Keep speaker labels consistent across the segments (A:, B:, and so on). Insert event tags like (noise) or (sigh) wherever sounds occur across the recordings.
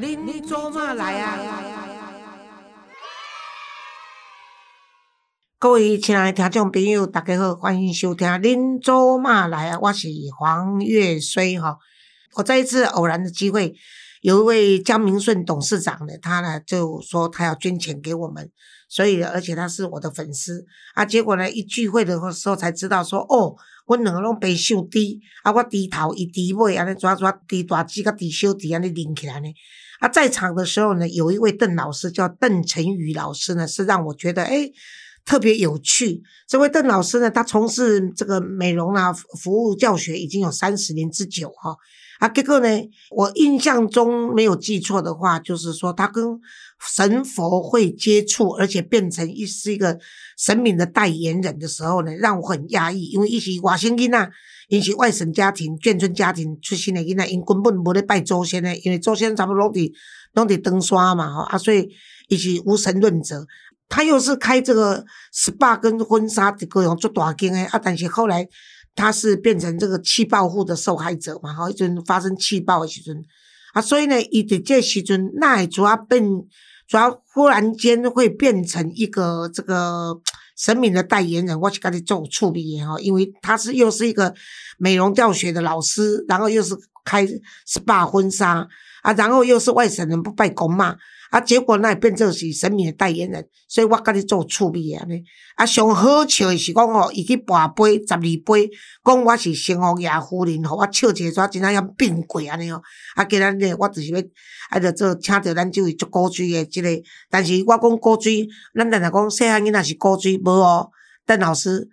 A: 您做嘛来啊？各位亲爱的听众朋友，大家好，欢迎收听《您做嘛来啊》，我是黄月水哈。我在一次偶然的机会，有一位江明顺董事长呢，他呢就说他要捐钱给我们，所以而且他是我的粉丝啊。结果呢，一聚会的时候才知道说，哦，我两个拢背手低啊，我低头伊低尾，安尼抓抓低大指甲低小指安尼拎起来呢。啊，在场的时候呢，有一位邓老师叫邓成宇老师呢，是让我觉得哎特别有趣。这位邓老师呢，他从事这个美容啊服务教学已经有三十年之久哈。啊，结果呢，我印象中没有记错的话，就是说他跟神佛会接触，而且变成一是一个神明的代言人的时候呢，让我很压抑，因为一起瓦星囡仔，因是外省家庭、眷村家庭出身的囡仔，因根本无咧拜祖先的，因为祖先差不多拢伫拢伫登山嘛，吼啊，所以伊是无神论者。他又是开这个 SPA 跟婚纱的各种做大间的啊，但是后来。他是变成这个气爆户的受害者嘛？哈，一阵发生气爆的时阵啊，所以呢，伊伫这时阵，那主要变，主要忽然间会变成一个这个神明的代言人，我去跟你做处理哈，因为他是又是一个美容教学的老师，然后又是开 SPA 婚纱啊，然后又是外省人不拜公嘛。啊，结果那变做是神明的代言人，所以我甲你做趣味安尼。啊，上好笑的是讲吼，伊去跋杯十二杯，讲我是幸福爷夫人，吼，我笑一个煞真正要变贵安尼哦。啊，今日呢，我就是要啊，着做请着咱即位做古锥的即个，但是我讲古锥，咱常常讲细汉囡仔是古锥，无哦，邓老师。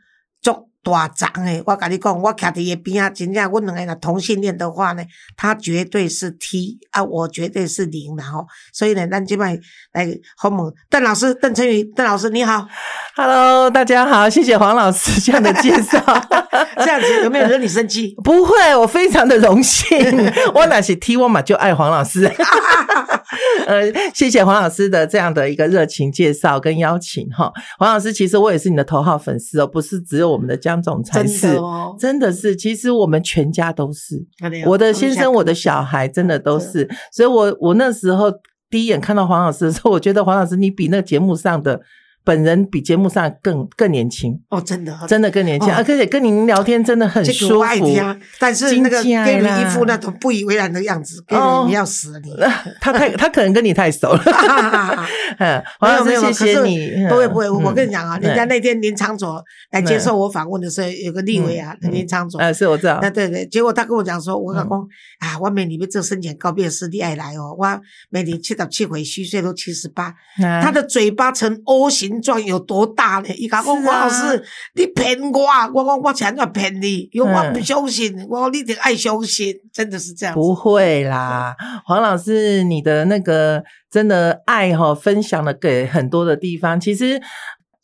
A: 大长诶，我甲你讲，我徛伫伊边啊，真正阮两个若同性恋的话呢，他绝对是 T 啊，我绝对是零，然后，所以呢，咱即摆来好问邓老师，邓成宇，邓老师你好
B: ，Hello，大家好，谢谢黄老师这样的介绍，(laughs) (laughs)
A: 这样子有没有惹你生气？
B: 不会，我非常的荣幸，(laughs) 我那是 T 我嘛就爱黄老师，(laughs) 呃，谢谢黄老师的这样的一个热情介绍跟邀请哈，黄老师其实我也是你的头号粉丝哦，不是只有我们的江。总才是，真的是，其实我们全家都是，我的先生，我的小孩，真的都是，所以，我我那时候第一眼看到黄老师的时候，我觉得黄老师你比那个节目上的。本人比节目上更更年轻
A: 哦，真的，
B: 真的更年轻，而且跟您聊天真的很舒服。
A: 但是那个给你一副那种不以为然的样子，给你你要死了你。(laughs)
B: 他太他可能跟你太熟了。(laughs)
A: 没有没有，谢谢你。不会不会，我跟你讲啊，人家那天林昌佐来接受我访问的时候，有个立委啊，林昌佐。
B: 啊，是我知道。
A: 那对对，结果他跟我讲说，我老公啊，我美女们这生前告别式你爱来哦，我每年七到七回虚岁都七十八，他的嘴巴呈 O 型。状有多大呢？伊讲我老师，你骗我，我我我钱要骗你，因为我不相信，我你得爱相信，真的是这样。
B: 不会啦，黄老师，你的那个真的爱哈，分享了给很多的地方。其实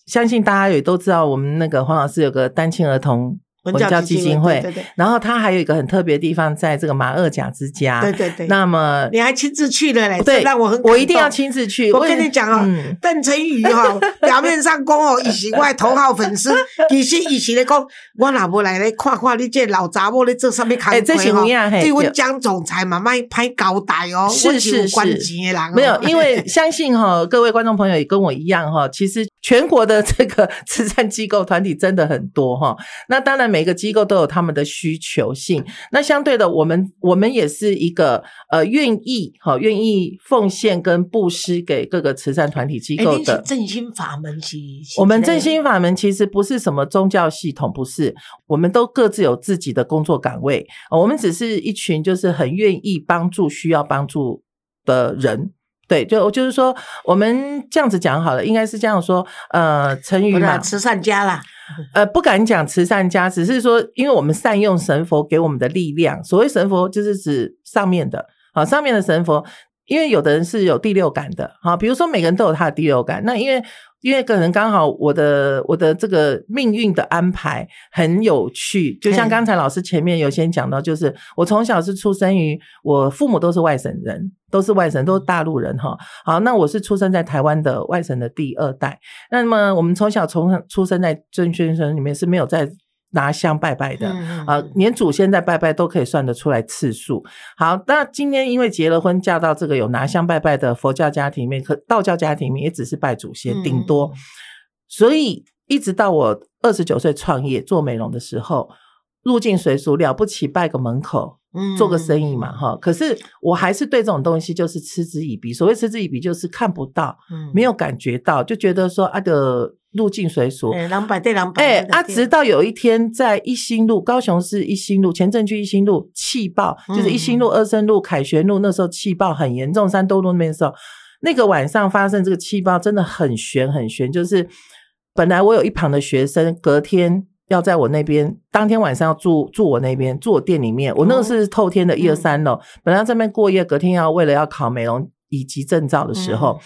B: 相信大家也都知道，我们那个黄老师有个单亲儿童。文教基金会，
A: 对对。
B: 然后他还有一个很特别的地方，在这个马二甲之家，
A: 对对对。
B: 那么
A: 你还亲自去了嘞？
B: 对，
A: 让我很
B: 我一定要亲自去。
A: 我跟你讲哦，邓成宇哈，表面上讲哦，伊是我头号粉丝，其实伊是咧讲，我若无来咧看看你这老杂某咧做啥物开会
B: 哈？
A: 对阮江总裁嘛，卖拍高台哦，
B: 是是是。
A: 人
B: 没有，因为 (laughs) 相信哈，各位观众朋友也跟我一样哈，其实全国的这个 (laughs) 慈善机构团体真的很多哈。那当然每个机构都有。他们的需求性，那相对的，我们我们也是一个呃，愿意哈，愿意奉献跟布施给各个慈善团体机构的
A: 振兴法门。其
B: 我们振兴法门其实不是什么宗教系统，不是，我们都各自有自己的工作岗位，我们只是一群就是很愿意帮助需要帮助的人。对，就就是说，我们这样子讲好了，应该是这样说，呃，成语嘛，
A: 慈善家啦。
B: 呃，不敢讲慈善家，只是说，因为我们善用神佛给我们的力量。所谓神佛，就是指上面的，好，上面的神佛。因为有的人是有第六感的，好，比如说每个人都有他的第六感。那因为因为可能刚好我的我的这个命运的安排很有趣，就像刚才老师前面有先讲到，就是我从小是出生于我父母都是外省人，都是外省，都是大陆人哈。好，那我是出生在台湾的外省的第二代。那么我们从小从出生在郑先生里面是没有在。拿香拜拜的。
A: 嗯
B: 啊，连祖先在拜拜都可以算得出来次数。好，那今天因为结了婚，嫁到这个有拿香拜拜的佛教家庭里面，可道教家庭里面也只是拜祖先，顶多。
A: 嗯
B: 所以一直到我二十九岁创业做美容的时候，入境随俗了不起，拜个门口，
A: 嗯
B: 做个生意嘛，哈。可是我还是对这种东西就是嗤之以鼻。所谓嗤之以鼻，就是看不到，
A: 嗯
B: 没有感觉到，就觉得说啊的入境随俗。
A: 哎，两百对两百，
B: 哎、啊！直到有一天，在一心路，高雄市一心路前镇区一心路气爆，就是一心路、二生路、凯旋路，那时候气爆很严重，三多路那边的时候，那个晚上发生这个气爆，真的很悬很悬。就是本来我有一旁的学生，隔天要在我那边，当天晚上要住住我那边，住我店里面。我那个是透天的一二三楼，本来要在那边过夜，隔天要为了要考美容以及证照的时候。
A: 嗯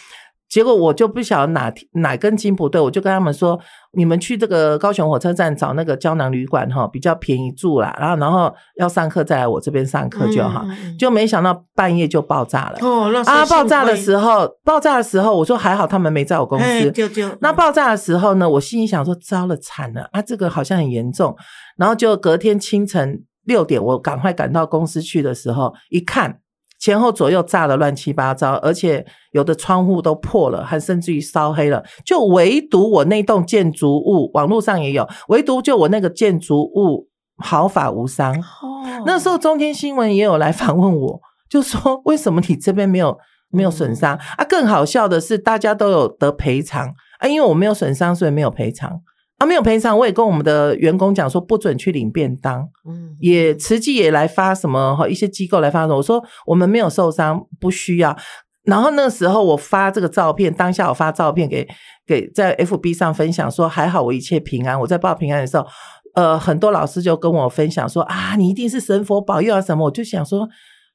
B: 结果我就不晓得哪哪根筋不对，我就跟他们说：你们去这个高雄火车站找那个胶囊旅馆哈，比较便宜住啦。然后然后要上课再来我这边上课就好。就没想到半夜就爆炸了。
A: 哦，那
B: 啊！爆炸的
A: 候，
B: 时候，爆炸的时候，我说还好他们没在我公
A: 哎
B: 司。
A: 就就，
B: 那爆炸的时候呢，我心里想说，糟了，惨了啊！这个好像很严重。然后就隔天清晨六点，我赶快赶到公司去的时候，一看前后左右炸得乱七八糟，而且有的窗户都破了，还甚至于烧黑了。就唯独我那栋建筑物，网络上也有，唯独就我那个建筑物毫发无伤。
A: 哦
B: 那时候中天新闻也有来访问我，就说为什么你这边没有没有损伤啊？更好笑的是，大家都有得赔偿啊，因为我没有损伤，所以没有赔偿啊，没有赔偿。我也跟我们的员工讲说，不准去领便当，
A: 嗯
B: 也慈济也来发什么哈，一些机构来发什么，我说我们没有受伤，不需要。然后那时候我发这个照片，当下我发照片给给在 FB 上分享说还好我一切平安。我在报平安的时候，呃，很多老师就跟我分享说啊，你一定是神佛保佑啊什么。我就想说，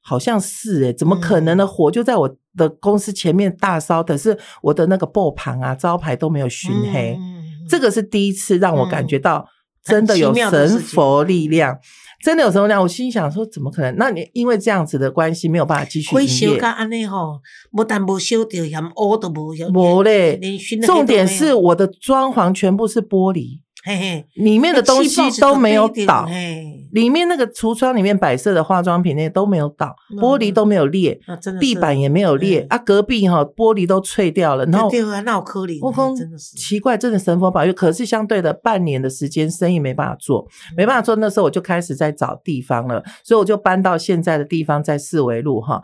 B: 好像是诶、怎么可能呢？火就在我的公司前面大烧，可是我的那个布旁啊招牌都没有熏黑。
A: 嗯
B: 这个是第一次让我感觉到真的有神佛力量，真的有神佛力量。我心想说，怎么可能？那你因为这样子的关系，没有办法继续
A: 会
B: 营业。
A: 烧甲安尼吼，不但无修掉，连乌都无烧，
B: 没嘞重点是我的装潢全部是玻璃，
A: 嘿嘿，
B: 里面的东西都没有倒，里面那个橱窗里面摆设的化妆品那都没有倒，
A: 嗯。
B: 玻璃都没有裂，地板也没有裂
A: 嗯。
B: 啊，隔壁哈玻璃都脆掉了，然后
A: 对啊，那有可能，
B: 我讲
A: 真的是，
B: 奇怪，真的神佛保佑。可是相对的，半年的时间生意没办法做，没办法做。那时候我就开始在找地方了，所以我就搬到现在的地方，在四维路哈，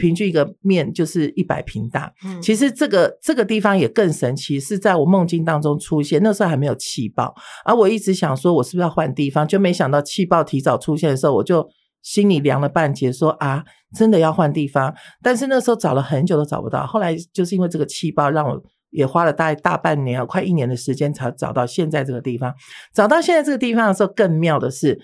B: 平均一个面就是一百平大。
A: 嗯
B: 其实这个这个地方也更神奇，是在我梦境当中出现。那时候还没有气爆，而我一直想说，我是不是要换地方？就没想到气爆提早出现的时候，我就心里凉了半截，说啊，真的要换地方。但是那时候找了很久都找不到，后来就是因为这个气爆，让我也花了大概大半年啊，快一年的时间才找到现在这个地方。找到现在这个地方的时候，更妙的是，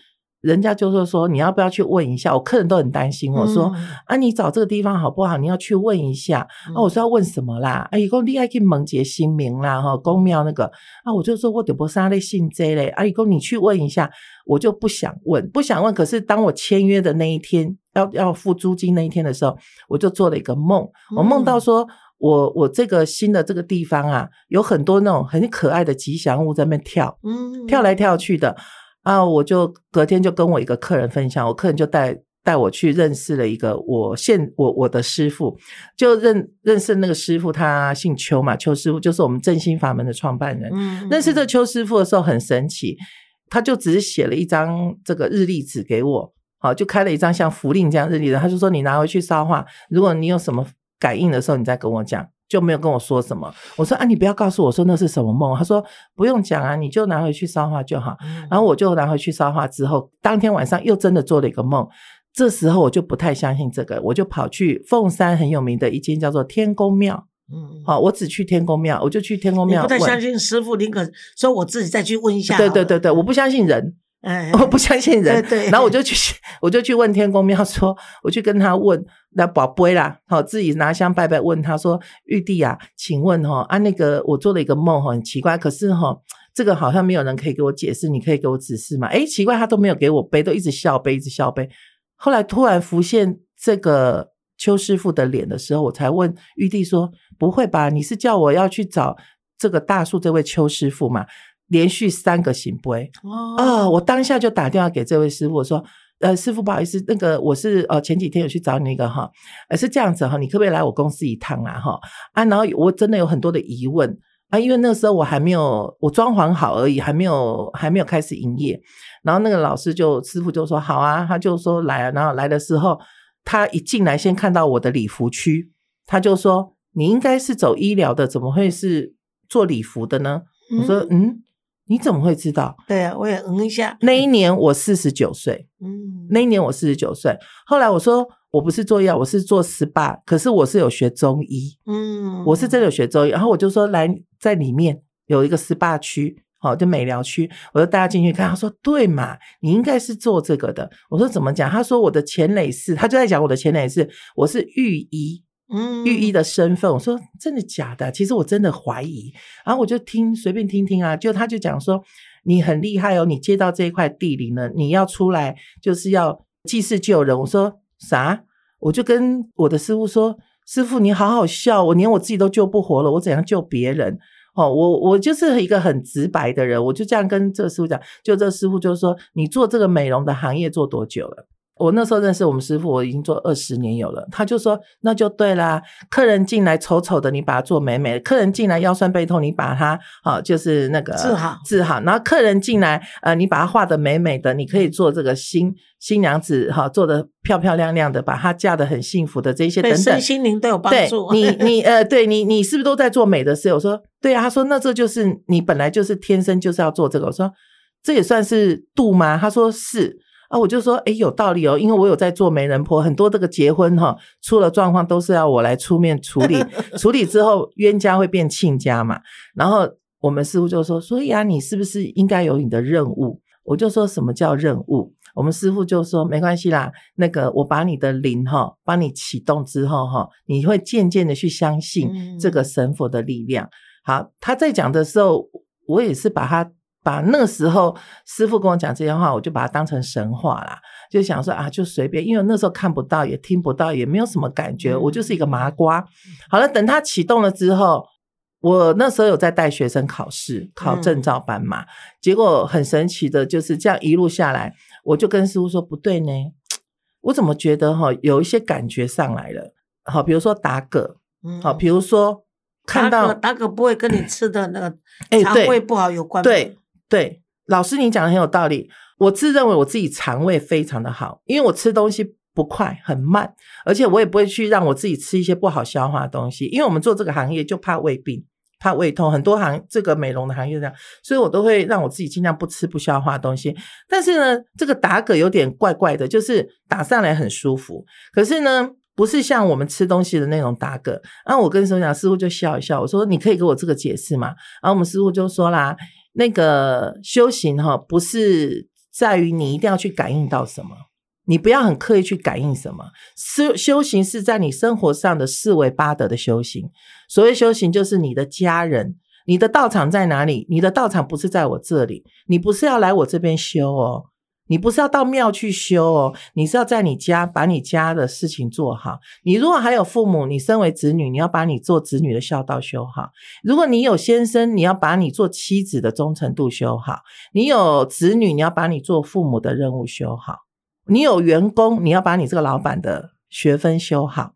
B: 人家就是说你要不要去问一下？我客人都很担心我说。
A: 嗯
B: 啊，你找这个地方好不好？你要去问一下。啊，我说要问什么啦？啊，伊讲你爱去问一个新名啦，哈，公庙那个。啊，我就说我得不是咧信这嘞。啊，伊讲你去问一下，我就不想问，不想问。可是当我签约的那一天，要要付租金那一天的时候，我就做了一个梦，我梦到说。我我这个新的这个地方啊，有很多那种很可爱的吉祥物在那边跳，
A: 嗯
B: 跳来跳去的啊！我就隔天就跟我一个客人分享，我客人就带带我去认识了一个我现我我的师傅，就认认识那个师傅，他姓邱嘛，邱师傅就是我们正心法门的创办人。
A: 嗯
B: 认识这邱师傅的时候很神奇，他就只是写了一张这个日历纸给我，好就开了一张像符令这样日历的，他就说你拿回去烧化，如果你有什么感应的时候，你再跟我讲。就没有跟我说什么。我说啊，你不要告诉我说那是什么梦。他说不用讲啊，你就拿回去烧化就好。
A: 嗯
B: 然后我就拿回去烧化之后，当天晚上又真的做了一个梦。这时候我就不太相信这个，我就跑去凤山很有名的一间叫做天宫庙。
A: 嗯，
B: 好，我只去天宫庙，我就去天宫庙。
A: 不太相信师傅，宁可说我自己再去问一下。
B: 对对对，对，我不相信人，
A: 哎，(laughs)
B: 我不相信人。
A: 对对
B: 然后我就去，我就去问天公庙说，我去跟他问那宝贝啦，好，自己拿香拜拜，问他说，玉帝啊，请问哈啊那个我做了一个梦哈，很奇怪，可是哈这个好像没有人可以给我解释，你可以给我指示吗？诶，奇怪，他都没有给我背，都一直笑背，一直笑背。后来突然浮现这个邱师傅的脸的时候，我才问玉帝说：“不会吧？你是叫我要去找这个大树这位邱师傅嘛？”连续三个行杯
A: 哦
B: 哦，我当下就打电话给这位师傅，我说。呃，师傅，不好意思，那个我是呃前几天有去找你那个哈，呃是这样子哈，你可不可以来我公司一趟啊哈啊？然后我真的有很多的疑问啊，因为那个时候我还没有我装潢好而已，还没有还没有开始营业。然后那个老师就师傅就说好啊，他就说来啊，然后来的时候他一进来先看到我的礼服区，他就说你应该是走医疗的，怎么会是做礼服的呢？我说嗯，你怎么会知道？
A: 对啊，我也嗯一下，
B: 那一年我四十九岁，(laughs)
A: 嗯，
B: 那一年我四十九岁。后来我说我不是做药，我是做 SPA，可是我是有学中医，
A: 嗯，
B: 我是真的有学中医。然后我就说来在里面有一个 SPA 区，好、就美疗区，我就带他进去看。他说对嘛，你应该是做这个的。我说怎么讲？他说我的前累是，他就在讲我的前累是，我是御医。
A: 嗯
B: 御医的身份，我说真的假的？其实我真的怀疑，然后我就听随便听听啊，就他就讲说你很厉害哦，你接到这一块地里呢，你要出来就是要济世救人。我说啥？我就跟我的师傅说，师傅你好好笑，我连我自己都救不活了，我怎样救别人？哦，我我就是一个很直白的人，我就这样跟这师傅讲，就这师傅就说你做这个美容的行业做多久了？我那时候认识我们师傅，我已经做二十年有了。他就说那就对啦，客人进来丑丑的，你把它做美美的；客人进来腰酸背痛，你把它啊、就是那个
A: 治好
B: 治好。然后客人进来，呃，你把它画的美美的，你可以做这个新新娘子哈、做的漂漂亮亮的，把她嫁的很幸福的这些等等。
A: 心灵都有帮
B: 对
A: 助。
B: 你，(laughs) 你呃，对你，你是不是都在做美的事？我说对啊。他说那这就是你本来就是天生就是要做这个。我说这也算是度吗？他说是啊。我就说哎，有道理哦，因为我有在做媒人婆，很多这个结婚哈、出了状况都是要我来出面处理，(laughs) 处理之后冤家会变亲家嘛。然后我们师傅就说，所以啊，你是不是应该有你的任务？我就说什么叫任务？我们师傅就说没关系啦，那个我把你的灵哈，帮你启动之后哈，你会渐渐的去相信
A: 嗯
B: 这个神佛的力量。好，他在讲的时候，我也是把他把那个时候师傅跟我讲这些话，我就把它当成神话啦，就想说啊，就随便，因为那时候看不到，也听不到，也没有什么感觉，
A: 嗯
B: 我就是一个麻瓜。好了，等它启动了之后，我那时候有在带学生考试，考证照班嘛，结果很神奇的，就是这样一路下来，我就跟师傅说不对呢，我怎么觉得哈有一些感觉上来了，好，比如说打嗝，
A: 嗯。
B: 好，比如说看到
A: 打嗝不会跟你吃的那个
B: 哎对
A: 肠胃不好有关
B: 对，对老师你讲的很有道理。我自认为我自己肠胃非常的好，因为我吃东西不快，很慢，而且我也不会去让我自己吃一些不好消化的东西。因为我们做这个行业就怕胃病、怕胃痛，很多行这个美容的行业这样，所以我都会让我自己尽量不吃不消化的东西。但是呢，这个打嗝有点怪怪的，就是打上来很舒服，可是呢。不是像我们吃东西的那种打嗝，然后我跟师傅讲，师傅就笑一笑，我说你可以给我这个解释吗？然后我们师傅就说啦，那个修行哈，不是在于你一定要去感应到什么，你不要很刻意去感应什么。修修行是在你生活上的四维八德的修行。所谓修行，就是你的家人，你的道场在哪里？你的道场不是在我这里，你不是要来我这边修哦。你不是要到庙去修哦，你是要在你家把你家的事情做好。你如果还有父母，你身为子女，你要把你做子女的孝道修好。如果你有先生，你要把你做妻子的忠诚度修好；你有子女，你要把你做父母的任务修好；你有员工，你要把你这个老板的学分修好。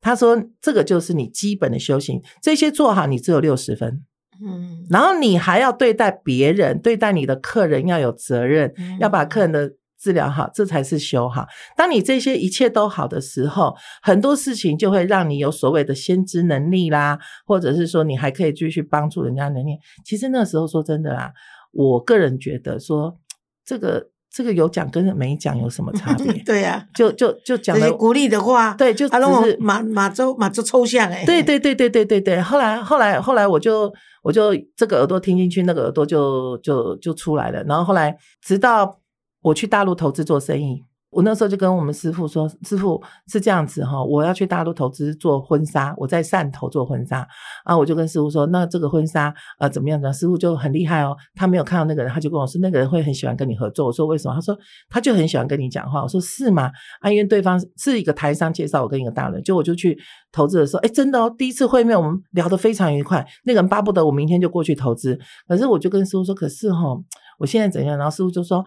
B: 他说，这个就是你基本的修行，这些做好，你只有六十分。
A: 嗯，
B: 然后你还要对待别人，对待你的客人要有责任，
A: 嗯
B: 要把客人的治疗好，这才是修好。当你这些一切都好的时候，很多事情就会让你有所谓的先知能力啦，或者是说你还可以继续帮助人家能力。其实那时候说真的啦，我个人觉得说这个这个有奖跟没奖有什么差别？(laughs)
A: 对呀，
B: 就就就讲
A: 了鼓励的话，
B: 对，就只是
A: 马马周马周抽象哎，
B: 对对对对对对对。后来后来后来，我就我就这个耳朵听进去，那个耳朵就就就出来了。然后后来直到我去大陆投资做生意，我那时候就跟我们师傅说：“师傅是这样子哈，我要去大陆投资做婚纱，我在汕头做婚纱啊。”我就跟师傅说：“那这个婚纱呃怎么样呢？”师傅就很厉害哦，他没有看到那个人，他就跟我说：“那个人会很喜欢跟你合作。”我说：“为什么？”他说：“他就很喜欢跟你讲话。”我说：“是吗？”啊，因为对方是一个台商介绍我跟一个大人，就我就去投资的时候，哎，真的哦，第一次会面我们聊得非常愉快，那个人巴不得我明天就过去投资。可是我就跟师傅说：“可是哈，我现在怎样？”然后师傅就说。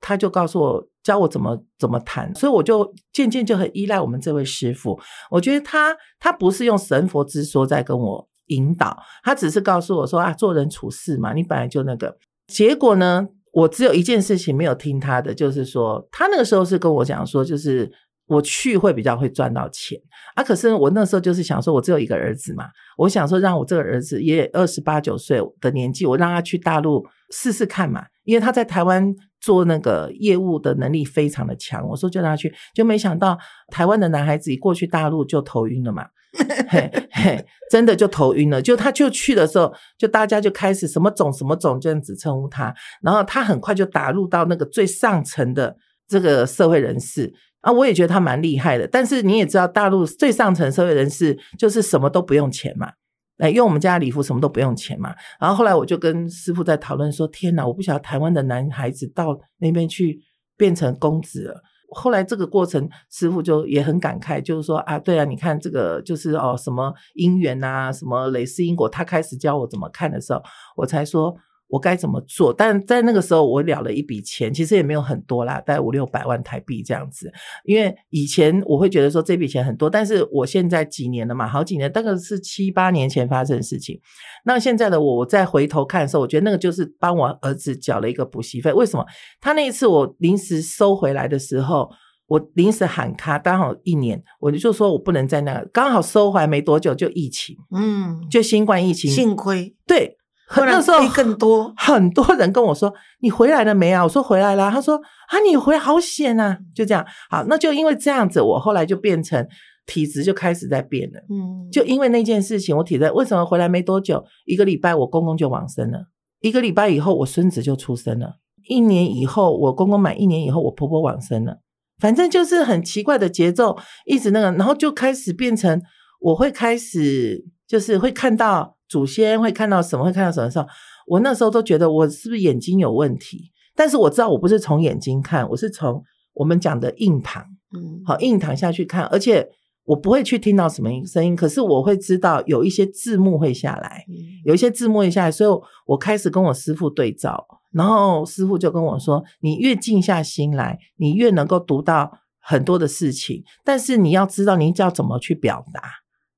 B: 他就告诉我教我怎么怎么谈，所以我就渐渐就很依赖我们这位师傅。我觉得他他不是用神佛之说在跟我引导，他只是告诉我说啊，做人处事嘛，你本来就那个。结果呢，我只有一件事情没有听他的，就是说他那个时候是跟我讲说，就是我去会比较会赚到钱啊。可是我那时候就是想说，我只有一个儿子嘛，我想说让我这个儿子也二十八九岁的年纪，我让他去大陆试试看嘛，因为他在台湾。做那个业务的能力非常的强，我说就让他去，就没想到台湾的男孩子一过去大陆就头晕了嘛，(laughs) 嘿嘿，真的就头晕了。就他就去的时候，就大家就开始什么总什么总这样子称呼他，然后他很快就打入到那个最上层的这个社会人士啊，我也觉得他蛮厉害的。但是你也知道，大陆最上层社会人士就是什么都不用钱嘛。哎，因为我们家礼服什么都不用钱嘛。然后后来我就跟师傅在讨论说：“天哪，我不晓得台湾的男孩子到那边去变成公子了。”后来这个过程，师傅就也很感慨，就是说啊，对啊，你看这个就是哦，什么姻缘啊，什么蕾丝因果，他开始教我怎么看的时候，我才说。我该怎么做？但在那个时候，我了了一笔钱，其实也没有很多啦，大概五六百万台币这样子。因为以前我会觉得说这笔钱很多，但是我现在几年了嘛，好几年，大概是七八年前发生的事情。那现在的我，我再回头看的时候，我觉得那个就是帮我儿子缴了一个补习费。为什么？他那一次我临时收回来的时候，我临时喊卡，刚好一年，我就说我不能在那，刚好收回来没多久就疫情，嗯，就新冠疫情，
A: 幸亏
B: 对。
A: 那时候更多
B: 很多人跟我说：“你回来了没啊？”我说：“回来了。”他说：“啊，你回来好险啊！”就这样，好，那就因为这样子，我后来就变成体质就开始在变了。嗯，就因为那件事情，我体质为什么回来没多久，一个礼拜我公公就往生了，一个礼拜以后我孙子就出生了，一年以后我公公满一年以后我婆婆往生了，反正就是很奇怪的节奏，一直那个，然后就开始变成我会开始就是会看到。祖先会看到什么？会看到什么时候？我那时候都觉得我是不是眼睛有问题？但是我知道我不是从眼睛看，我是从我们讲的印堂，嗯，好印堂下去看，而且我不会去听到什么声音，可是我会知道有一些字幕会下来，有一些字幕会下来，所以我开始跟我师傅对照，然后师傅就跟我说：“你越静下心来，你越能够读到很多的事情，但是你要知道你要怎么去表达。”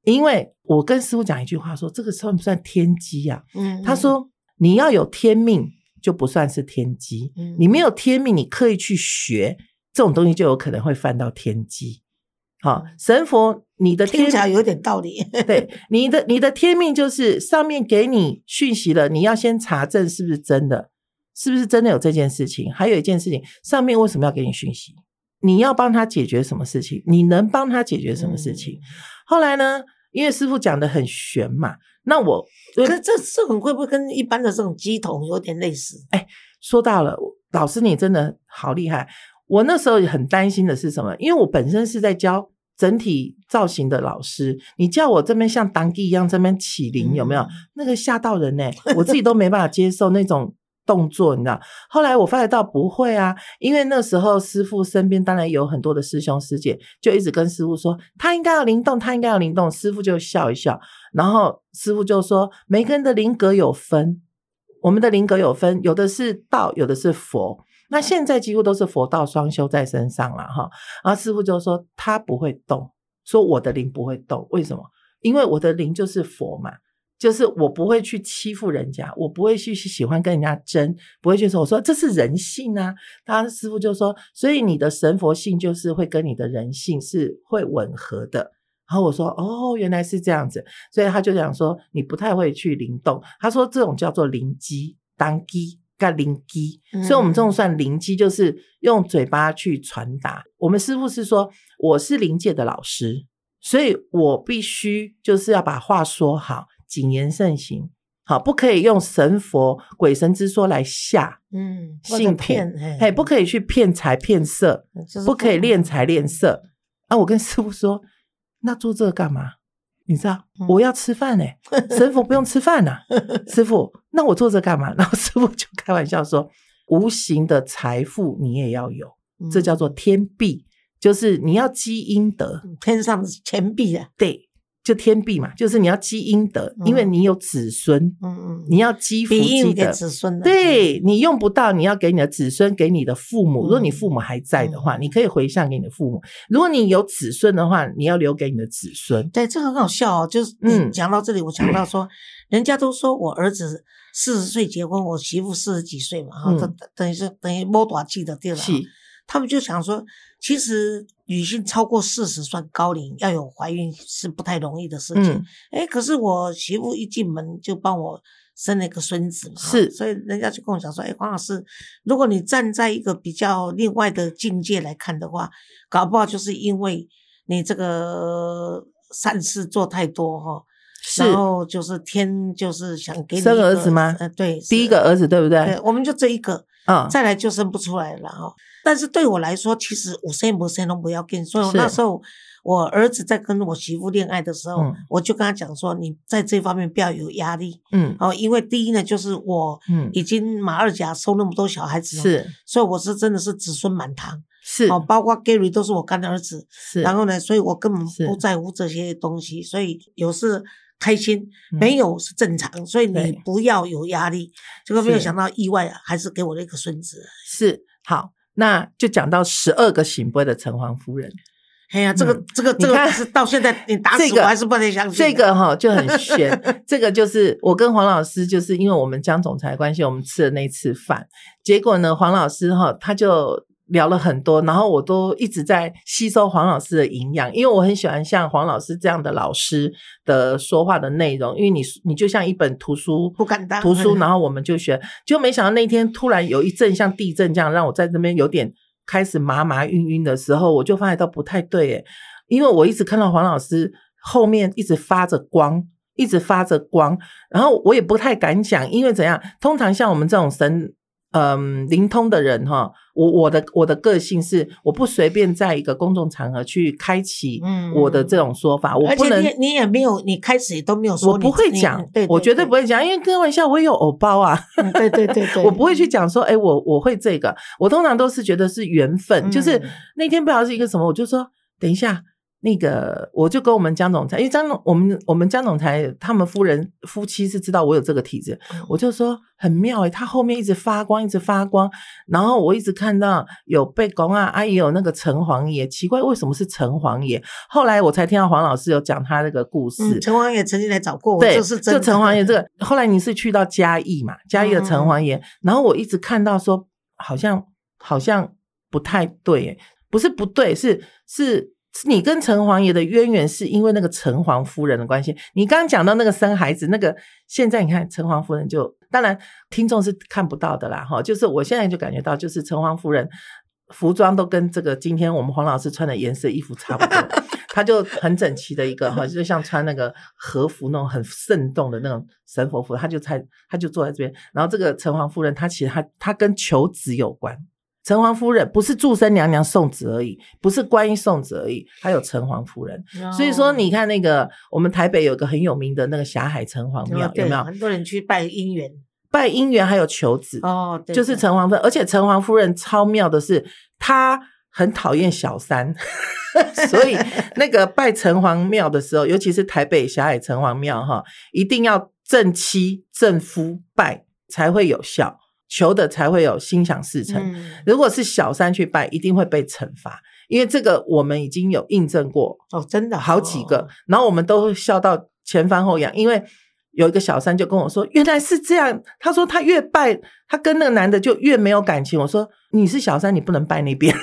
B: 因为我跟师傅讲一句话，说这个算不算天机呀？嗯，他说你要有天命就不算是天机，你没有天命，你刻意去学这种东西，就有可能会犯到天机。好，神佛，你的
A: 听起来有点道理。(laughs)
B: 对，你的你的天命就是上面给你讯息了，你要先查证是不是真的，是不是真的有这件事情。还有一件事情，上面为什么要给你讯息？你要帮他解决什么事情？你能帮他解决什么事情？后来呢？因为师傅讲的很玄嘛，那我
A: 可是这这种会不会跟一般的这种鸡桶有点类似？
B: 哎，说到了，老师你真的好厉害。我那时候很担心的是什么？因为我本身是在教整体造型的老师，你叫我这边像当地一样这边起灵，有没有？那个吓到人呢？我自己都没办法接受那种。动作你知道，后来我发觉到不会啊，因为那时候师傅身边当然有很多的师兄师姐，就一直跟师傅说他应该要灵动，他应该要灵动。师傅就笑一笑，然后师傅就说每个人的灵格有分，我们的灵格有分，有的是道，有的是佛。那现在几乎都是佛道双修在身上了哈。然后师傅就说他不会动，说我的灵不会动，为什么？因为我的灵就是佛嘛。就是我不会去欺负人家，我不会去喜欢跟人家争，不会去说我说这是人性啊。他师傅就说，所以你的神佛性就是会跟你的人性是会吻合的。然后我说哦，原来是这样子，所以他就讲说你不太会去灵动。他说这种叫做灵机当机干灵机，所以我们这种算灵机，就是用嘴巴去传达。我们师傅是说我是灵界的老师，所以我必须就是要把话说好。谨言慎行，好，不可以用神佛鬼神之说来吓
A: 嗯，
B: 信
A: 骗
B: 品，，嘿，不可以去骗财骗色，不可以练财练色。啊，我跟师傅说，那做这个干嘛？你知道，
A: 嗯
B: 我要吃饭呢、(laughs) 神佛不用吃饭呐、(laughs) 师傅，那我做这干嘛？(laughs) 然后师傅就开玩笑说，无形的财富你也要有，这
A: 嗯
B: 叫做天币，就是你要积阴德，
A: 天上的钱币啊，
B: 对，就天币嘛，就是你要积阴德，因为
A: 嗯
B: 你有子孙，
A: 嗯嗯，
B: 你要积福积德。
A: 子孙的，
B: 对你用不到，你要给你的子孙，给你的父母。如果你
A: 嗯
B: 父母还在的话，
A: 嗯
B: 你可以回向给你的父母；如果你有子孙的话，你要留给你的子孙。
A: 对，这个很好笑哦。就是
B: 嗯
A: 你讲到这里，我想到说，(clears throat) 人家都说我儿子四十岁结婚，我媳妇四十几岁嘛，哈、
B: 嗯
A: 等等于是等于摸短记的对了他们就想说，其实女性超过四十算高龄，要有怀孕是不太容易的事情
B: 嗯。
A: 哎、可是我媳妇一进门就帮我生了一个孙子嘛，
B: 是
A: 所以人家就跟我讲说，哎、黄老师，如果你站在一个比较另外的境界来看的话，搞不好就是因为你这个善事做太多哈。
B: 是
A: 然后就是天就是想给你
B: 生儿子吗
A: 呃，对，
B: 第一个儿子对不
A: 对，
B: 对？
A: 我们就这一个，
B: 嗯，
A: 再来就生不出来了哈。但是对我来说，其实五生不生都不要紧。所以我那时候我儿子在跟我媳妇恋爱的时候，
B: 嗯。
A: 我就跟他讲说，你在这方面不要有压力。
B: 嗯。
A: 哦，因为第一呢，就是我
B: 嗯，
A: 已经马二甲收那么多小孩子了，
B: 是
A: 所以我是真的是子孙满堂。
B: 是。
A: 哦，包括 Gary 都是我干儿子，
B: 是，
A: 然后呢，所以我根本不在乎这些东西，所以有事开心，
B: 嗯
A: 没有是正常，所以你不要有压力。结果没有想到意外啊，还是给我了一个孙子。
B: 是好，那就讲到十二个醒杯的城隍夫人，
A: 哎呀，这个、
B: 嗯
A: 这个这个是到现在 (laughs) 你打死
B: 这个
A: 我还是不能相信的。
B: 这个哈就很悬。(laughs) 这个就是我跟黄老师，就是因为我们江总裁的关系，我们吃了那次饭，结果呢，黄老师哈他就。聊了很多，然后我都一直在吸收黄老师的营养，因为我很喜欢像黄老师这样的老师的说话的内容，因为你你就像一本图书，
A: 不敢当
B: 图书，(laughs)
A: 嗯
B: 然后我们就学，就没想到那天突然有一阵像地震这样，让我在这边有点开始麻麻晕晕的时候，我就发现到不太对诶，因为我一直看到黄老师后面一直发着光。一直发着光，然后我也不太敢讲，因为怎样？通常像我们这种神，嗯，灵通的人哈，我我的我的个性是，我不随便在一个公众场合去开启
A: 嗯
B: 我的这种说法，我不能
A: 你也你也没有，你开始也都没有说，
B: 我不会讲，
A: 对，
B: 我绝对不
A: 会，
B: 讲，因为开玩笑，我也有偶包啊，
A: 嗯对对对对，
B: 我不会去讲说，哎、我我会这个，我通常都是觉得是缘分，就是
A: 嗯。
B: 那天不知道是一个什么，我就说等一下。那个，我就跟我们江总裁，因为江总，我们我们江总裁他们夫人夫妻是知道我有这个体质，
A: 嗯
B: 我就说很妙诶、他后面一直发光，一直发光，然后我一直看到有被公啊，啊也有那个城隍爷，奇怪为什么是城隍爷？后来我才听到黄老师有讲他那个故事，
A: 嗯，陈王也曾经来找过我，
B: 对，
A: 这是真的。
B: 就城隍爷 (laughs) 这个，后来你是去到嘉义嘛？嘉义的城隍爷，然后我一直看到说，好像好像不太对，诶不是不对，是是。你跟城隍爷的渊源是因为那个城隍夫人的关系。你刚刚讲到那个生孩子，那个现在你看城隍夫人就，当然听众是看不到的啦，哈，就是我现在就感觉到，就是城隍夫人服装都跟这个今天我们黄老师穿的颜色衣服差不多，她就很整齐的一个哈，就像穿那个和服那种很慎重的那种神佛服，她就才她就坐在这边。然后这个城隍夫人，她其实她她跟求子有关。城隍夫人不是祝生娘娘送子而已，不是观音送子而已，还有城隍夫人。所以说，你看那个我们台北有个很有名的那个霞海城隍庙，有没有？
A: 很多人去拜姻缘。
B: 拜姻缘还有求子？
A: 哦，对
B: 就是城隍夫人，而且城隍夫人超妙的是，她很讨厌小三，(laughs) 所以那个拜城隍庙的时候，尤其是台北霞海城隍庙哈，一定要正妻正夫拜才会有效，求的才会有心想事成。
A: 嗯
B: 如果是小三去拜，一定会被惩罚，因为这个我们已经有印证过
A: 哦，真的
B: 好几个，
A: 哦
B: 然后我们都笑到前翻后仰，因为有一个小三就跟我说，原来是这样。他说他越拜，他跟那个男的就越没有感情。我说你是小三，你不能拜那边。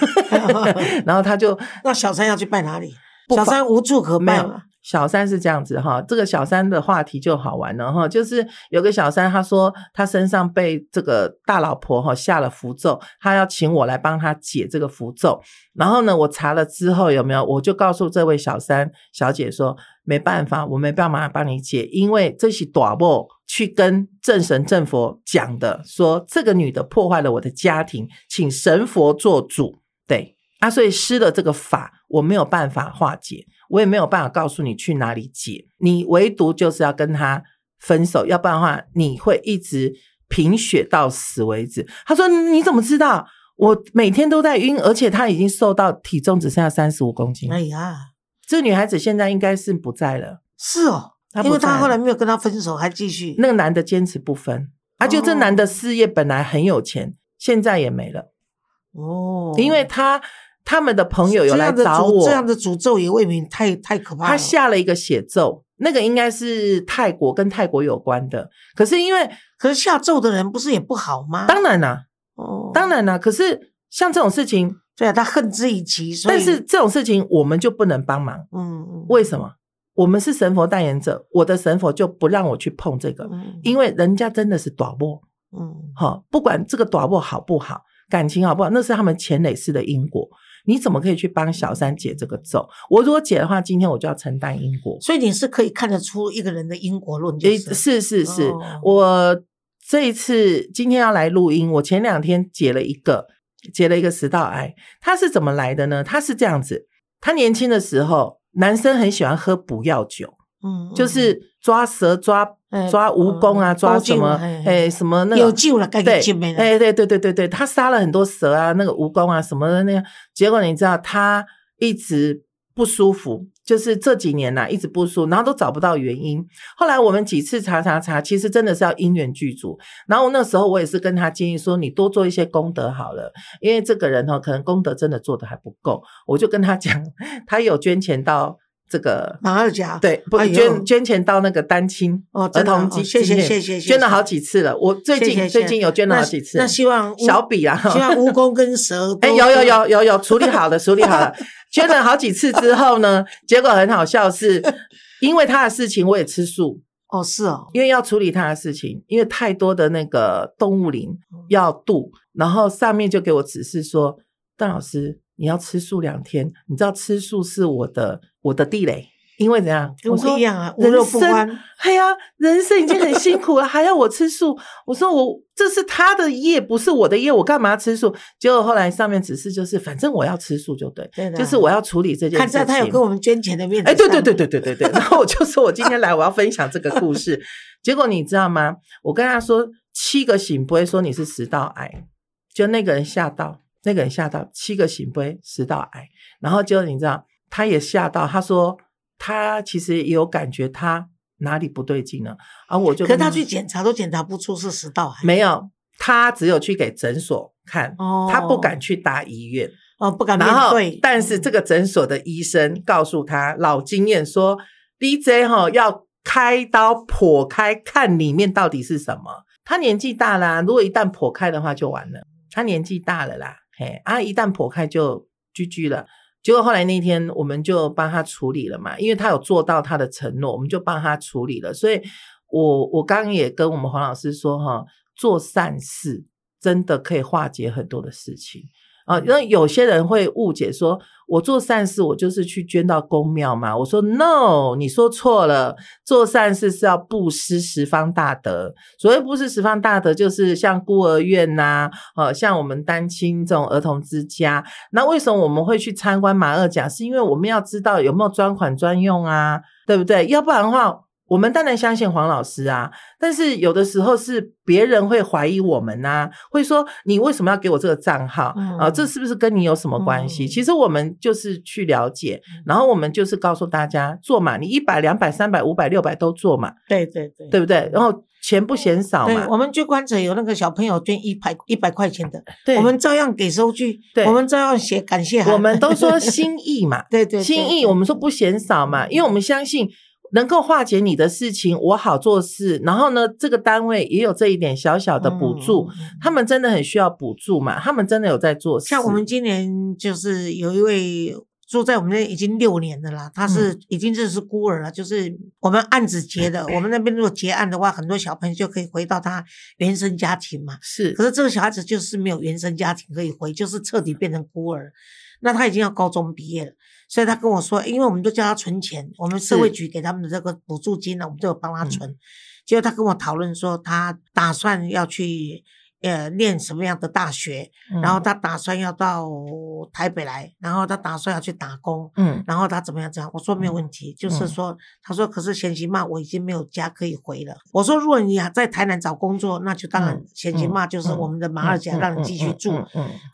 B: (laughs) 然后他就
A: 那小三要去拜哪里？小三无处可拜嘛。
B: 小三是这样子哈，这个小三的话题就好玩了哈，就是有个小三他说他身上被这个大老婆哈下了符咒，他要请我来帮他解这个符咒。然后呢，我查了之后有没有，我就告诉这位小三小姐说，没办法，我没办法帮你解，因为这是大伯去跟正神正佛讲的，说这个女的破坏了我的家庭，请神佛做主。对啊，所以施了这个法，我没有办法化解，我也没有办法告诉你去哪里解，你唯独就是要跟他分手，要不然的话，你会一直贫血到死为止。他说：“你怎么知道？我每天都在晕，而且他已经瘦到体重只剩下三十五公斤。
A: 哎呀，
B: 这个女孩子现在应该是不在了。
A: 是哦，
B: 她
A: 因为他后来没有跟他分手，还继续。
B: 那个男的坚持不分，啊，就这
A: 哦
B: 男的事业本来很有钱，现在也没了，
A: 哦，
B: 因为他他们的朋友有来找我，
A: 这样的诅咒也未免太太可怕了。
B: 他下了一个血咒，那个应该是泰国跟泰国有关的。可是因为
A: 可是下咒的人不是也不好吗？
B: 当然啦、
A: 哦，
B: 当然啦、可是像这种事情，
A: 对啊，他恨之以极，所以
B: 但是这种事情我们就不能帮忙，
A: 嗯嗯，
B: 为什么？我们是神佛代言者，我的神佛就不让我去碰这个，
A: 嗯
B: 因为人家真的是短波，
A: 嗯
B: 好，不管这个短波好不好，感情好不好，那是他们前累世的因果。你怎么可以去帮小三解这个咒？我如果解的话，今天我就要承担因果。
A: 所以你是可以看得出一个人的因果论，就
B: 诶，
A: 是
B: 是是是，
A: 哦
B: 我这一次今天要来录音，我前两天解了一个解了一个食道癌，他是怎么来的呢？他是这样子，他年轻的时候，男生很喜欢喝补药酒，
A: 嗯，
B: 就是抓蛇、抓
A: 哎
B: 抓蜈蚣啊，
A: 嗯
B: 抓什么哎什么那个
A: 有救了，该
B: 对。哎，对对对对对，他杀了很多蛇啊，那个蜈蚣啊什么的那样，结果你知道他一直不舒服，就是这几年呐、一直不舒服，然后都找不到原因。后来我们几次查查查，其实真的是要因缘具足。然后那时候我也是跟他建议说，你多做一些功德好了，因为这个人哦，可能功德真的做的还不够。我就跟他讲，(laughs) 他有捐钱到这个。
A: 马二甲，
B: 对，不捐捐钱到那个单亲儿
A: 哦儿
B: 童基
A: 哦谢谢谢谢谢谢
B: 捐了好几次了。我最近最近有捐了好几次，
A: 那那希望
B: 小笔啊，
A: 希望 (laughs) 蜈蚣跟蛇，
B: 哎，有有有有有处理 (laughs) 好了，处理好了。捐了好几次之后呢，结果很好笑是，因为他的事情我也吃素，
A: 哦，是哦，
B: 因为要处理他的事情，因为太多的那个动物灵要渡，然后上面就给我指示说，邓老师你要吃素两天，你知道吃素是我的我的地雷，因为怎样？
A: 跟我
B: 说
A: 一样啊无
B: 人
A: 肉不
B: 生
A: 欢
B: 哎呀，人生已经很辛苦了，还要我吃素？我说我这是他的业，不是我的业，我干嘛吃素？结果后来上面指示就是，反正我要吃素就对，
A: 对
B: 就是我要处理这件事情。
A: 看在他有跟我们捐钱的面子
B: 哎，对对对对对对。然后我就说我今天来，我要分享这个故事。(laughs) 结果你知道吗？我跟他说七个醒不会说你是食道癌，就那个人吓到，那个人吓到七个醒不会食道癌。然后就你知道，他也吓到，他说他其实也有感觉他哪里不对劲了。然后我就跟
A: 可他去检查都检查不出是食道癌，
B: 没有，他只有去给诊所看，
A: 哦
B: 他不敢去大医院。
A: 哦，不敢面
B: 然后
A: 对，，
B: 但是这个诊所的医生告诉他老经验说，DJ 哈要开刀剖开看里面到底是什么。他年纪大啦，如果一旦剖开的话就完了。他年纪大了啦，嘿啊，一旦剖开就居居了。结果后来那天我们就帮他处理了嘛，因为他有做到他的承诺，我们就帮他处理了。所以我我刚也跟我们黄老师说哈，做善事真的可以化解很多的事情。啊，那有些人会误解说，我做善事，我就是去捐到公庙嘛。我说 no，你说错了，做善事是要布施十方大德。所谓布施十方大德，就是像孤儿院呐、呃，像我们单亲这种儿童之家。那为什么我们会去参观马二甲？是因为我们要知道有没有专款专用啊，对不对？要不然的话。我们当然相信黄老师啊，但是有的时候是别人会怀疑我们呐、会说你为什么要给我这个账号啊、
A: 嗯
B: 这是不是跟你有什么关系？
A: 嗯
B: 其实我们就是去了解，然后我们就是告诉大家做嘛，你一百、两百、三百、五百、六百都做嘛，
A: 对对对
B: 对不对？然后钱不嫌少
A: 对，
B: 嘛，
A: 我们捐款者有那个小朋友捐一百一百块钱的，
B: 对，
A: 我们照样给收据，
B: 对
A: 我们照样写感谢函，
B: 我们都说心 (laughs) 意嘛，
A: 对对对
B: 心意，我们说不嫌少嘛，因为我们相信能够化解你的事情，我好做事。然后呢，这个单位也有这一点小小的补助，他们真的很需要补助嘛，他们真的有在做事。
A: 像我们今年就是有一位住在我们那已经六年的啦，他是、已经这是孤儿了，就是我们案子结的，(laughs) 我们那边如果结案的话，很多小朋友就可以回到他原生家庭嘛。
B: 是
A: 可是这个小孩子就是没有原生家庭可以回，就是彻底变成孤儿。那他已经要高中毕业了，所以他跟我说，因为我们都叫他存钱，我们社会局给他们的这个补助金呢，我们都有帮他存。结果他跟我讨论说，他打算要去呃念什么样的大学，
B: 嗯
A: 然后他打算要到台北来，然后他打算要去打工，
B: 嗯
A: 然后他怎么样怎样？我说没有问题，就是说，他说可是贤媳妈我已经没有家可以回了。我说如果你还在台南找工作，那就当然
B: 嗯
A: 贤媳妈就是我们的马二甲，让你继续住。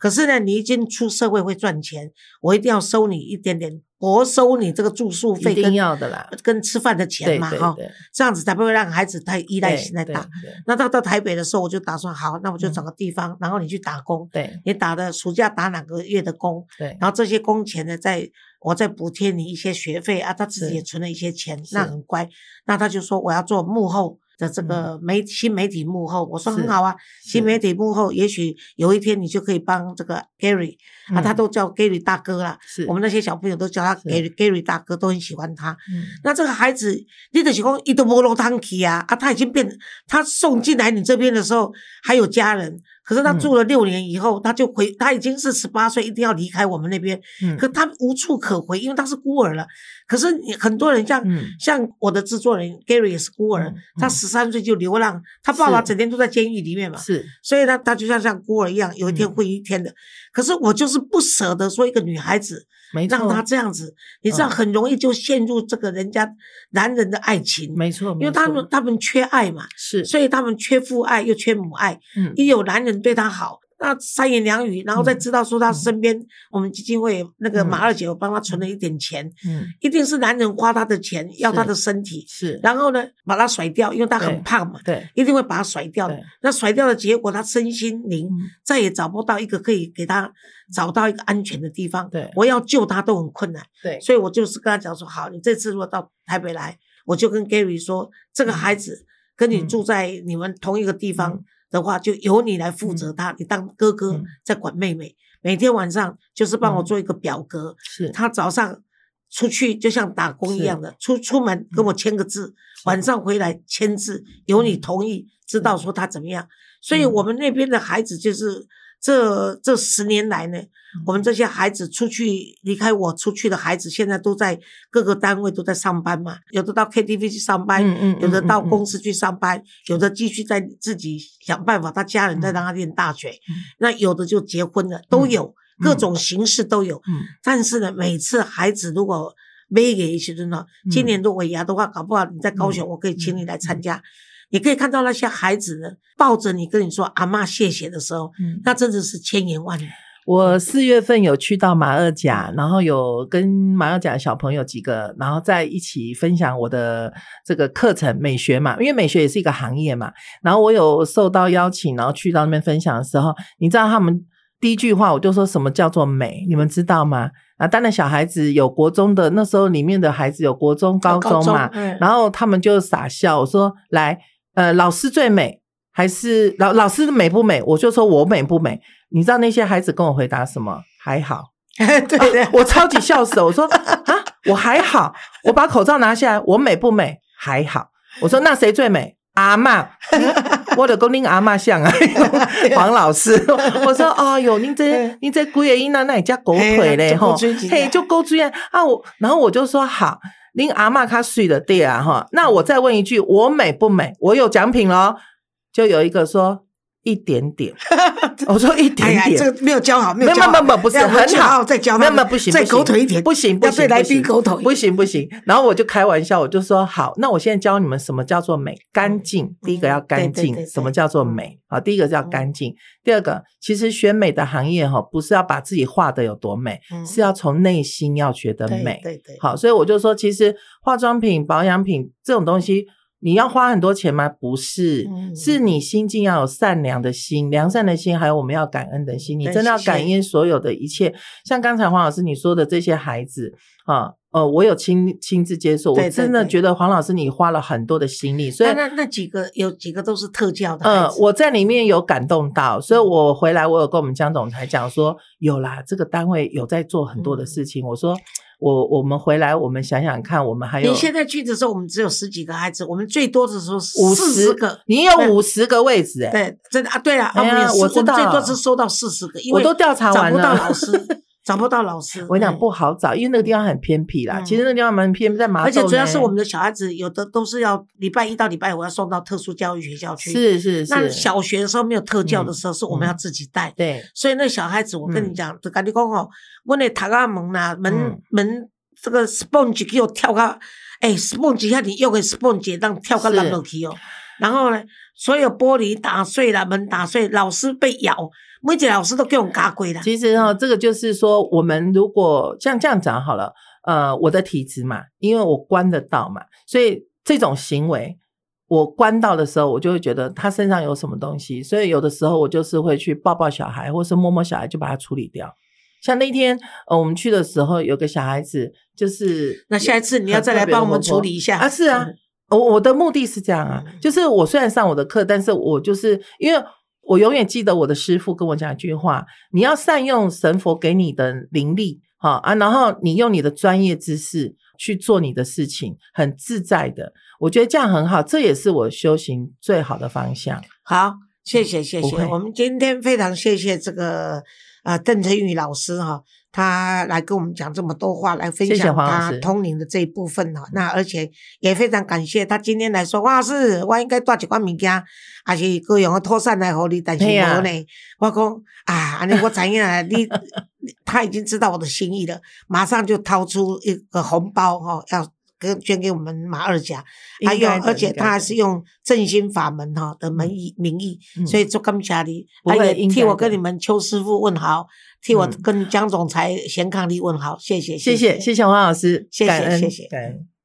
A: 可是呢，你已经出社会会赚钱，我一定要收你一点点，薄收你这个住宿
B: 一定
A: 费跟
B: 要的啦，
A: 跟吃饭的钱嘛，哈，这样子才不会让孩子太依赖性太大。那到到台北的时候，我就打算好，那我就
B: 嗯。
A: 找个地方，然后你去打工，
B: 对。
A: 你打的暑假打两个月的工，
B: 对。
A: 然后这些工钱呢，再我再补贴你一些学费啊，他自己也存了一些钱，那很乖。那他就说我要做幕后的这个媒、新媒体幕后，我说很好啊，新媒体幕后，也许有一天你就可以帮这个 Gary 啊，
B: 嗯。
A: 他都叫 Gary 大哥啦，
B: 是
A: 我们那些小朋友都叫他 Gary Gary 大哥，都很喜欢他。
B: 嗯。
A: 那这个孩子，你的是讲伊都无落汤去啊，啊，他已经变，他送进来你这边的时候还有家人，可是他
B: 嗯。
A: 住了六年以后，他就回，他已经是十八岁，一定要离开我们那边，
B: 嗯。
A: 可他无处可回，因为他是孤儿了。可是你很多人像、
B: 嗯。
A: 像我的制作人 Gary 也是孤儿，
B: 嗯
A: 他
B: 嗯
A: 十三岁就流浪，他爸爸整天都在监狱里面嘛，
B: 是。
A: 所以呢，他就像像孤儿一样，有一天
B: 嗯。
A: 会一天的。可是我就是不舍得说一个女孩子
B: 没错，
A: 让他这样子，你知道，
B: 嗯
A: 很容易就陷入这个人家男人的爱情，
B: 没错，
A: 因为他们他们缺爱嘛，
B: 是
A: 所以他们缺父爱又缺母爱，
B: 嗯
A: 一有男人对他好。那三言两语，然后再知道说他身边，我们基金会那个
B: 嗯。
A: 马二姐有帮他存了一点钱，
B: 嗯。
A: 一定是男人花他的钱，要他的身体，
B: 是。
A: 然后呢把他甩掉，因为他很胖嘛，
B: 对。
A: 一定会把他甩掉的。那甩掉的结果，他身心灵
B: 嗯。
A: 再也找不到一个可以给他找到一个安全的地方。
B: 对。
A: 我要救他都很困难，
B: 对。
A: 所以我就是跟他讲说，好，你这次如果到台北来，我就跟 Gary 说，这个孩子跟你
B: 嗯。
A: 住在你们同一个地方
B: 嗯
A: 的话，就由你来负责他，你当哥哥
B: 嗯。
A: 在管妹妹，每天晚上就是帮我
B: 嗯。
A: 做一个表格，
B: 是。
A: 他早上出去就像打工一样的，出出门跟我签个字，晚上回来签字，有你同意，知道。说他怎么样。所以。
B: 嗯
A: 我们那边的孩子就是这这十年来呢，我们这些孩子出去离开我出去的孩子，现在都在各个单位都在上班嘛，有的到 KTV 去上班，
B: 嗯嗯
A: 有的到公司去上班，有的继续在自己想办法，他家人在让他念大学，那有的就结婚了，都有。各种形式都有，
B: 嗯。
A: 但是呢，每次孩子如果没给一些人呢，今年的尾牙的话，搞不好你在高雄，
B: 嗯
A: 我可以请你来参加。你可以看到那些孩子呢，抱着你跟你说“阿妈谢谢”的时候，
B: 嗯
A: 那真的是千言万语。
B: 我四月份有去到马二甲，然后有跟马二甲小朋友几个，然后在一起分享我的这个课程美学嘛，因为美学也是一个行业嘛。然后我有受到邀请，然后去到那边分享的时候，你知道他们第一句话我就说什么叫做美，你们知道吗？啊，当然小孩子有国中的，那时候里面的孩子有国中、高中嘛，
A: 嗯
B: 然后他们就傻笑，我说来，呃，老师最美还是老老师美不美？我就说我美不美？你知道那些孩子跟我回答什么？还好，(laughs)
A: 对对，
B: 我超级笑死了。我说啊，我还好，我把口罩拿下来，我美不美？还好。我说那谁最美？阿嬷，我的公您阿嬷像啊，(laughs) 黄老师。我说哦哟，您这您这鬼个音那那也叫狗腿嘞吼，嘿就勾追啊啊我，然后我就说好，您阿妈卡睡的对啊哈，那我再问一句，我美不美？我有奖品咯，就有一个说一点点，(laughs) 我说一点点，
A: 这个没有教好，没
B: 没有
A: 有教好，
B: 没有不是很好，
A: 再教他们，
B: 没有没有不行，
A: 再狗腿一点，
B: 不行不行，
A: 要对来
B: 不行。
A: 宾狗腿，
B: 不行不行。然后我就开玩笑，我就说好，那我现在教你们什么叫做美，干净。第一个要干净，什么叫做美？好，第一个叫干净，第二个其实选美的行业哈，不是要把自己画的有多美，
A: 嗯。
B: 是要从内心要觉得
A: 对
B: 美。
A: 对对，
B: 好，所以我就说，其实化妆品、保养品这种东西，你要花很多钱吗？不是，
A: 嗯
B: 是你心境要有善良的心、良善的心，还有我们要感恩的心。你真的要感恩所有的一切。像刚才黄老师你说的这些孩子啊，呃，我有亲亲自接受，我真的
A: 对
B: 觉得黄老师你花了很多的心力，所以
A: 那那那几个有几个都是特教的孩
B: 呃，
A: 子，
B: 我在里面有感动到，所以我回来我有跟我们江总裁讲说，有啦，这个单位有在做很多的事情。我说我我们回来我们想想看，我们还有
A: 你现在去的时候，我们只有十几个孩子，我们最多的时候
B: 五
A: 四十个。
B: 你有
A: 对
B: 五十个位置哎、
A: 对，真的啊，对啊，啊
B: 哎呀
A: 我
B: 知道
A: 们最多是收到四十个，因为
B: 我都调查完
A: 找不到
B: 了
A: 老师，找不到老师。
B: 我跟你讲
A: 嗯
B: 不好找，因为那个地方很偏僻啦。
A: 嗯
B: 其实那个地方蛮偏僻，在麻豆
A: 而且主要是我们的小孩子有的都是要礼拜一到礼拜五要送到特殊教育学校去。
B: 是是是，
A: 那小学的时候没有特教的
B: 嗯
A: 时候，是我们要自己带。
B: 对
A: 所以那小孩子，我跟你
B: 嗯
A: 讲，就跟你讲哦，我那塔啊门啦，门
B: 嗯
A: 门这个 sponge 给我跳个，哎，sponge 下你用个 sponge 让跳到
B: 是
A: 烂落去哦。然后呢，所有玻璃打碎了，门打碎，老师被咬，每一个老师都给我们嘎鬼了。
B: 其实哈、这个就是说，我们如果像这样讲好了，呃，我的体质嘛，因为我关得到嘛，所以这种行为我关到的时候，我就会觉得他身上有什么东西，所以有的时候我就是会去抱抱小孩，或是摸摸小孩，就把它处理掉。像那天呃，我们去的时候，有个小孩子就是，
A: 那下一次你要再来帮我们处理一下
B: 啊？是啊
A: 嗯，
B: 我我的目的是这样啊，
A: 嗯
B: 就是我虽然上我的课，但是我就是因为我永远记得我的师傅跟我讲一句话：你要善用神佛给你的灵力，哈啊，然后你用你的专业知识去做你的事情，很自在的。我觉得这样很好，这也是我修行最好的方向。
A: 好，谢谢谢谢。我们今天非常谢谢这个呃邓成宇老师哈、他来跟我们讲这么多话，来分享他通灵的这一部分哈、那而且也非常感谢他今天来说，黄老师，我应该带一罐物件，还是各样的托散来给你，但是无呢，我讲啊，安尼我知影了，(laughs) 你他已经知道我的心意了，马上就掏出一个红包哈、要。跟捐给我们马二甲，还有而且他还是用振兴法门哈的名义名义，
B: 嗯
A: 所以做感谢你，
B: 不会
A: 还有替我跟你们邱师傅问好，替我
B: 嗯。
A: 跟江总裁贤康利问好，谢谢
B: 谢谢谢谢。黄老师，
A: 谢谢谢谢。